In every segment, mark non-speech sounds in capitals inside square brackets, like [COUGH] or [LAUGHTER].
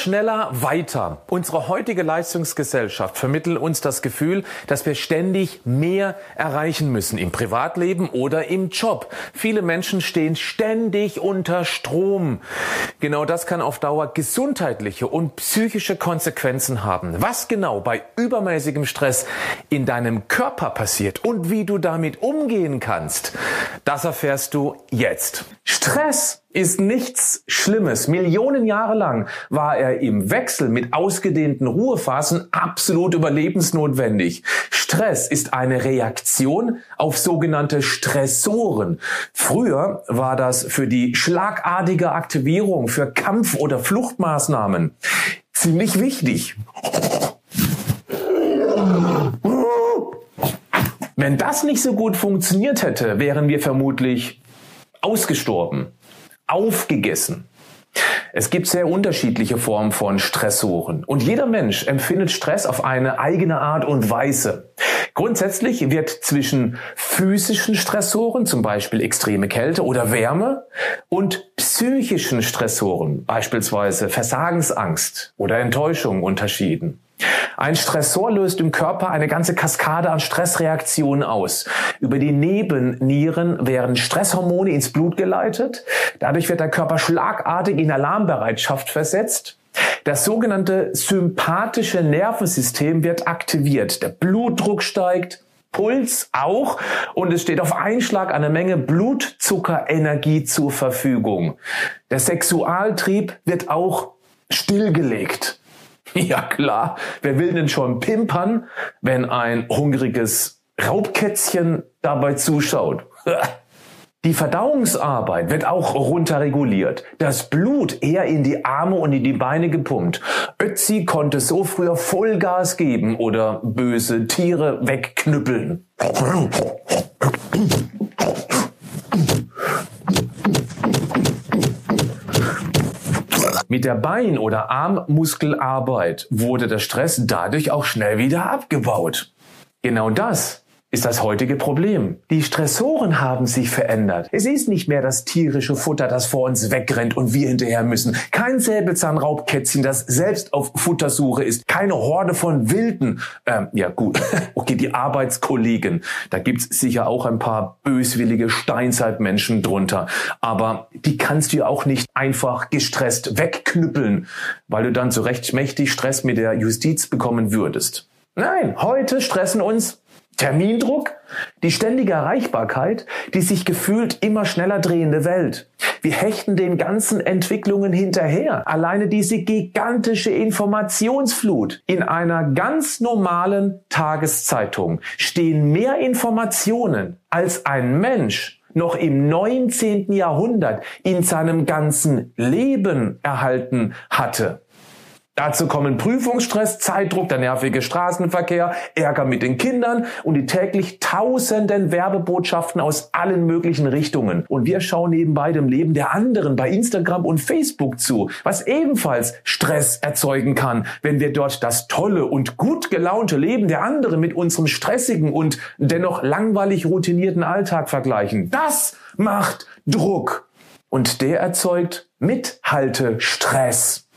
Schneller, weiter. Unsere heutige Leistungsgesellschaft vermittelt uns das Gefühl, dass wir ständig mehr erreichen müssen im Privatleben oder im Job. Viele Menschen stehen ständig unter Strom. Genau das kann auf Dauer gesundheitliche und psychische Konsequenzen haben. Was genau bei übermäßigem Stress in deinem Körper passiert und wie du damit umgehen kannst, das erfährst du jetzt. Stress ist nichts Schlimmes. Millionen Jahre lang war er im Wechsel mit ausgedehnten Ruhephasen absolut überlebensnotwendig. Stress ist eine Reaktion auf sogenannte Stressoren. Früher war das für die schlagartige Aktivierung für Kampf- oder Fluchtmaßnahmen ziemlich wichtig. Wenn das nicht so gut funktioniert hätte, wären wir vermutlich ausgestorben aufgegessen. Es gibt sehr unterschiedliche Formen von Stressoren und jeder Mensch empfindet Stress auf eine eigene Art und Weise. Grundsätzlich wird zwischen physischen Stressoren, zum Beispiel extreme Kälte oder Wärme, und psychischen Stressoren, beispielsweise Versagensangst oder Enttäuschung, unterschieden. Ein Stressor löst im Körper eine ganze Kaskade an Stressreaktionen aus. Über die Nebennieren werden Stresshormone ins Blut geleitet. Dadurch wird der Körper schlagartig in Alarmbereitschaft versetzt. Das sogenannte sympathische Nervensystem wird aktiviert. Der Blutdruck steigt, Puls auch und es steht auf Einschlag eine Menge Blutzuckerenergie zur Verfügung. Der Sexualtrieb wird auch stillgelegt. [LAUGHS] Ja klar, wer will denn schon pimpern, wenn ein hungriges Raubkätzchen dabei zuschaut? [LAUGHS] Die Verdauungsarbeit wird auch runterreguliert. Das Blut eher in die Arme und in die Beine gepumpt. Ötzi konnte so früher Vollgas geben oder böse Tiere wegknüppeln. [LAUGHS] Mit der Bein- oder Armmuskelarbeit wurde der Stress dadurch auch schnell wieder abgebaut. Genau das ist das heutige Problem. Die Stressoren haben sich verändert. Es ist nicht mehr das tierische Futter, das vor uns wegrennt und wir hinterher müssen. Kein Säbelzahnraubkätzchen, das selbst auf Futtersuche ist. Keine Horde von Wilden. Ähm, ja gut, [LAUGHS] okay, die Arbeitskollegen. Da gibt's sicher auch ein paar böswillige Steinzeitmenschen drunter. Aber die kannst du ja auch nicht einfach gestresst wegknüppeln, weil du dann so recht mächtig Stress mit der Justiz bekommen würdest. Nein, heute stressen uns Termindruck, die ständige Erreichbarkeit, die sich gefühlt immer schneller drehende Welt. Wir hechten den ganzen Entwicklungen hinterher. Alleine diese gigantische Informationsflut. In einer ganz normalen Tageszeitung stehen mehr Informationen als ein Mensch noch im 19. Jahrhundert in seinem ganzen Leben erhalten hatte. Dazu kommen Prüfungsstress, Zeitdruck, der nervige Straßenverkehr, Ärger mit den Kindern und die täglich tausenden Werbebotschaften aus allen möglichen Richtungen. Und wir schauen nebenbei dem Leben der anderen bei Instagram und Facebook zu, was ebenfalls Stress erzeugen kann, wenn wir dort das tolle und gut gelaunte Leben der anderen mit unserem stressigen und dennoch langweilig routinierten Alltag vergleichen. Das macht Druck. Und der erzeugt Mithaltestress.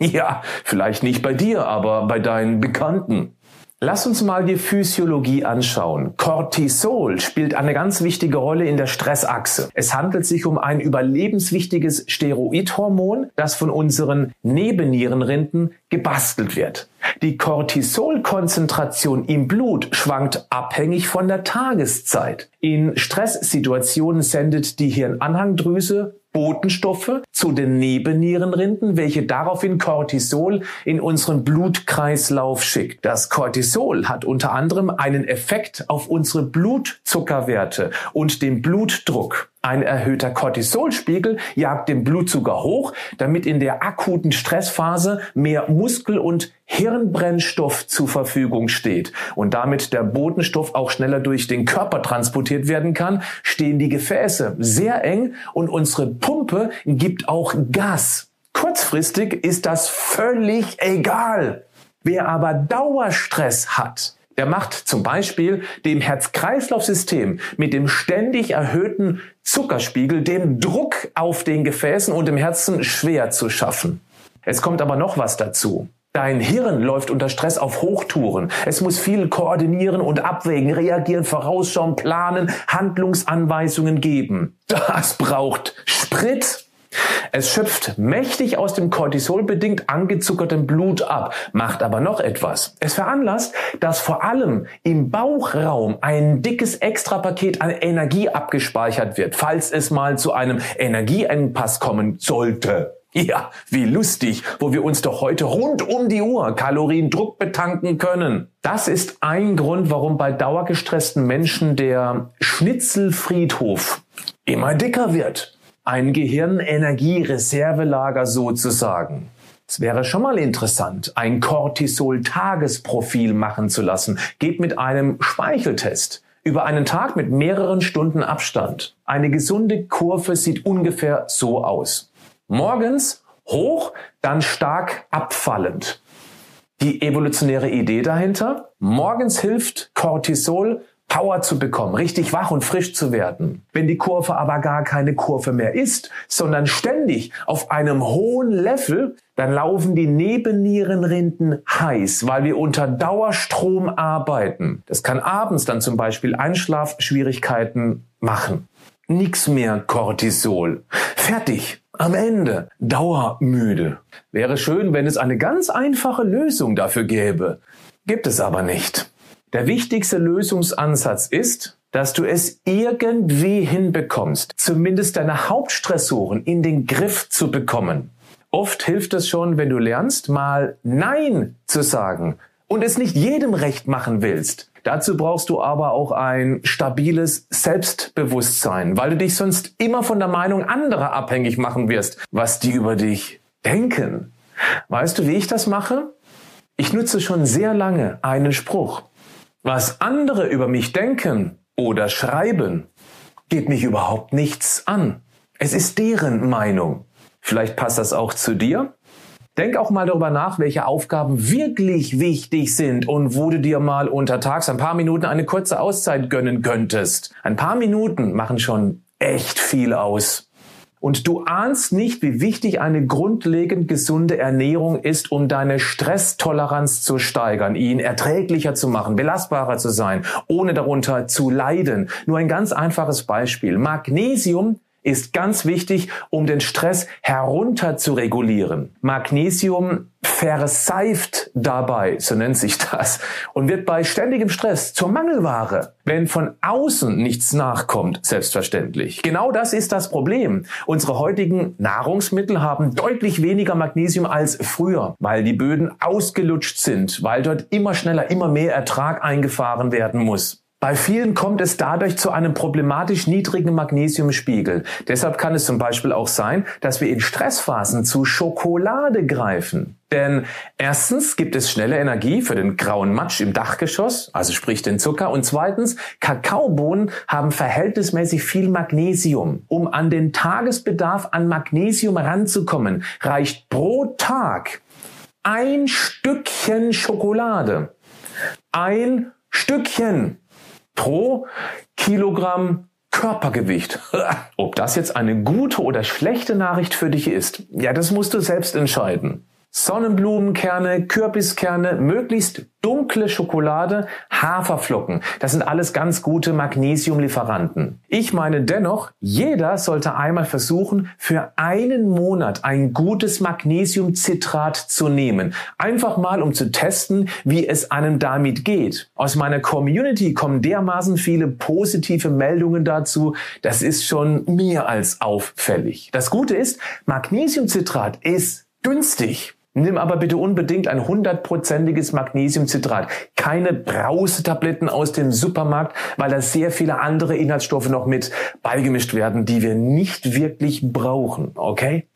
[LAUGHS] Ja, vielleicht nicht bei dir, aber bei deinen Bekannten. Lass uns mal die Physiologie anschauen. Cortisol spielt eine ganz wichtige Rolle in der Stressachse. Es handelt sich um ein überlebenswichtiges Steroidhormon, das von unseren Nebennierenrinden gebastelt wird. Die Cortisolkonzentration im Blut schwankt abhängig von der Tageszeit. In Stresssituationen sendet die Hirnanhangdrüse Botenstoffe zu den Nebennierenrinden, welche daraufhin Cortisol in unseren Blutkreislauf schickt. Das Cortisol hat unter anderem einen Effekt auf unsere Blutzuckerwerte und den Blutdruck. Ein erhöhter Cortisolspiegel jagt den Blutzucker hoch, damit in der akuten Stressphase mehr Muskel- und Hirnbrennstoff zur Verfügung steht und damit der Botenstoff auch schneller durch den Körper transportiert werden kann, stehen die Gefäße sehr eng und unsere Pumpe gibt auch Gas. Kurzfristig ist das völlig egal. Wer aber Dauerstress hat, der macht zum Beispiel dem Herz-Kreislauf-System mit dem ständig erhöhten Zuckerspiegel, dem Druck auf den Gefäßen und dem Herzen schwer zu schaffen. Es kommt aber noch was dazu. Dein Hirn läuft unter Stress auf Hochtouren. Es muss viel koordinieren und abwägen, reagieren, vorausschauen, planen, Handlungsanweisungen geben. Das braucht Sprit. Es schöpft mächtig aus dem Cortisol-bedingt angezuckertem Blut ab, macht aber noch etwas. Es veranlasst, dass vor allem im Bauchraum ein dickes Extrapaket an Energie abgespeichert wird, falls es mal zu einem Energieengpass kommen sollte. Ja, wie lustig, wo wir uns doch heute rund um die Uhr Kaloriendruck betanken können. Das ist ein Grund, warum bei dauergestressten Menschen der Schnitzelfriedhof immer dicker wird. Ein Gehirnenergiereservelager sozusagen. Es wäre schon mal interessant, ein Cortisol-Tagesprofil machen zu lassen. Geht mit einem Speicheltest über einen Tag mit mehreren Stunden Abstand. Eine gesunde Kurve sieht ungefähr so aus. Morgens hoch, dann stark abfallend. Die evolutionäre Idee dahinter? Morgens hilft Cortisol, Power zu bekommen, richtig wach und frisch zu werden. Wenn die Kurve aber gar keine Kurve mehr ist, sondern ständig auf einem hohen Level, dann laufen die Nebennierenrinden heiß, weil wir unter Dauerstrom arbeiten. Das kann abends dann zum Beispiel Einschlafschwierigkeiten machen. Nix mehr Cortisol. Fertig. Am Ende dauermüde. Wäre schön, wenn es eine ganz einfache Lösung dafür gäbe. Gibt es aber nicht. Der wichtigste Lösungsansatz ist, dass du es irgendwie hinbekommst, zumindest deine Hauptstressoren in den Griff zu bekommen. Oft hilft es schon, wenn du lernst, mal Nein zu sagen und es nicht jedem recht machen willst. Dazu brauchst du aber auch ein stabiles Selbstbewusstsein, weil du dich sonst immer von der Meinung anderer abhängig machen wirst, was die über dich denken. Weißt du, wie ich das mache? Ich nutze schon sehr lange einen Spruch. Was andere über mich denken oder schreiben, geht mich überhaupt nichts an. Es ist deren Meinung. Vielleicht passt das auch zu dir. Denk auch mal darüber nach, welche Aufgaben wirklich wichtig sind und wo du dir mal untertags ein paar Minuten eine kurze Auszeit gönnen könntest. Ein paar Minuten machen schon echt viel aus. Und du ahnst nicht, wie wichtig eine grundlegend gesunde Ernährung ist, um deine Stresstoleranz zu steigern, ihn erträglicher zu machen, belastbarer zu sein, ohne darunter zu leiden. Nur ein ganz einfaches Beispiel. Magnesium ist ganz wichtig, um den Stress herunter zu regulieren. Magnesium verseift dabei, so nennt sich das, und wird bei ständigem Stress zur Mangelware, wenn von außen nichts nachkommt, selbstverständlich. Genau das ist das Problem. Unsere heutigen Nahrungsmittel haben deutlich weniger Magnesium als früher, weil die Böden ausgelutscht sind, weil dort immer schneller, immer mehr Ertrag eingefahren werden muss. Bei vielen kommt es dadurch zu einem problematisch niedrigen Magnesiumspiegel. Deshalb kann es zum Beispiel auch sein, dass wir in Stressphasen zu Schokolade greifen. Denn erstens gibt es schnelle Energie für den grauen Matsch im Dachgeschoss, also sprich den Zucker. Und zweitens, Kakaobohnen haben verhältnismäßig viel Magnesium. Um an den Tagesbedarf an Magnesium ranzukommen, reicht pro Tag ein Stückchen Schokolade. Ein Stückchen pro Kilogramm Körpergewicht. [LAUGHS] Ob das jetzt eine gute oder schlechte Nachricht für dich ist, ja, das musst du selbst entscheiden. Sonnenblumenkerne, Kürbiskerne, möglichst dunkle Schokolade, Haferflocken. Das sind alles ganz gute Magnesiumlieferanten. Ich meine dennoch, jeder sollte einmal versuchen, für einen Monat ein gutes Magnesiumcitrat zu nehmen. Einfach mal, um zu testen, wie es einem damit geht. Aus meiner Community kommen dermaßen viele positive Meldungen dazu. Das ist schon mehr als auffällig. Das Gute ist, Magnesiumcitrat ist günstig. Nimm aber bitte unbedingt ein hundertprozentiges Magnesiumcitrat. Keine Brausetabletten aus dem Supermarkt, weil da sehr viele andere Inhaltsstoffe noch mit beigemischt werden, die wir nicht wirklich brauchen. Okay?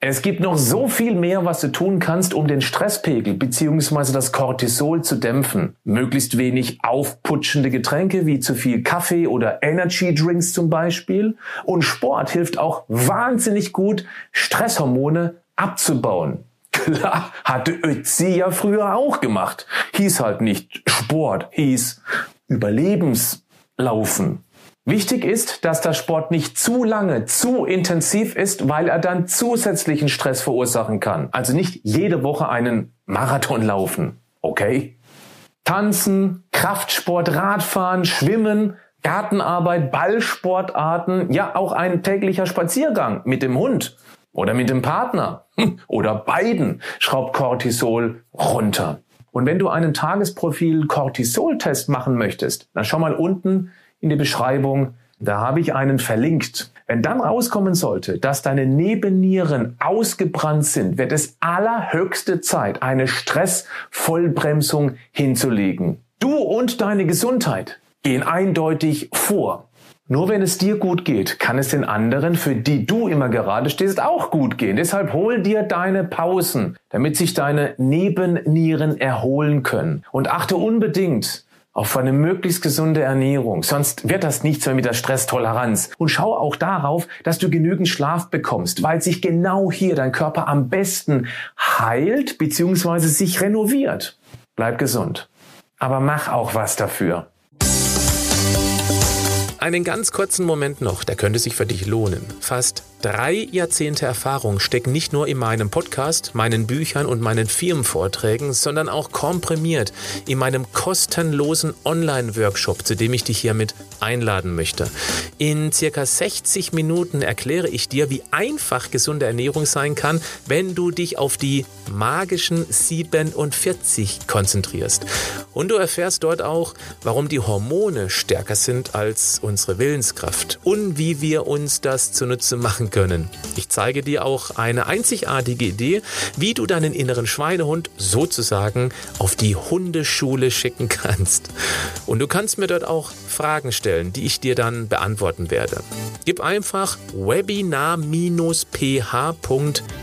Es gibt noch so viel mehr, was du tun kannst, um den Stresspegel bzw. das Cortisol zu dämpfen. Möglichst wenig aufputschende Getränke wie zu viel Kaffee oder Energy Drinks zum Beispiel. Und Sport hilft auch wahnsinnig gut, Stresshormone abzubauen. Klar, hatte Ötzi ja früher auch gemacht. Hieß halt nicht Sport, hieß Überlebenslaufen. Wichtig ist, dass der Sport nicht zu lange, zu intensiv ist, weil er dann zusätzlichen Stress verursachen kann. Also nicht jede Woche einen Marathon laufen. Okay? Tanzen, Kraftsport, Radfahren, Schwimmen, Gartenarbeit, Ballsportarten, ja auch ein täglicher Spaziergang mit dem Hund oder mit dem Partner oder beiden schraubt Cortisol runter. Und wenn du einen Tagesprofil Cortisol-Test machen möchtest, dann schau mal unten in die Beschreibung, da habe ich einen verlinkt. Wenn dann rauskommen sollte, dass deine Nebennieren ausgebrannt sind, wird es allerhöchste Zeit, eine Stressvollbremsung hinzulegen. Du und deine Gesundheit gehen eindeutig vor. Nur wenn es dir gut geht, kann es den anderen, für die du immer gerade stehst, auch gut gehen. Deshalb hol dir deine Pausen, damit sich deine Nebennieren erholen können. Und achte unbedingt auf eine möglichst gesunde Ernährung. Sonst wird das nichts mehr mit der Stresstoleranz. Und schau auch darauf, dass du genügend Schlaf bekommst, weil sich genau hier dein Körper am besten heilt bzw. sich renoviert. Bleib gesund. Aber mach auch was dafür. Einen ganz kurzen Moment noch, der könnte sich für dich lohnen. Fast drei Jahrzehnte Erfahrung stecken nicht nur in meinem Podcast, meinen Büchern und meinen Firmenvorträgen, sondern auch komprimiert in meinem kostenlosen Online-Workshop, zu dem ich dich hiermit einladen möchte. In circa 60 Minuten erkläre ich dir, wie einfach gesunde Ernährung sein kann, wenn du dich auf die magischen 47 konzentrierst. Und du erfährst dort auch, warum die Hormone stärker sind als unsere Willenskraft und wie wir uns das zunutze machen können. Ich zeige dir auch eine einzigartige Idee, wie du deinen inneren Schweinehund sozusagen auf die Hundeschule schicken [LAUGHS] kannst. Und du kannst mir dort auch Fragen stellen, die ich dir dann beantworten werde. Gib einfach webinar-ph.de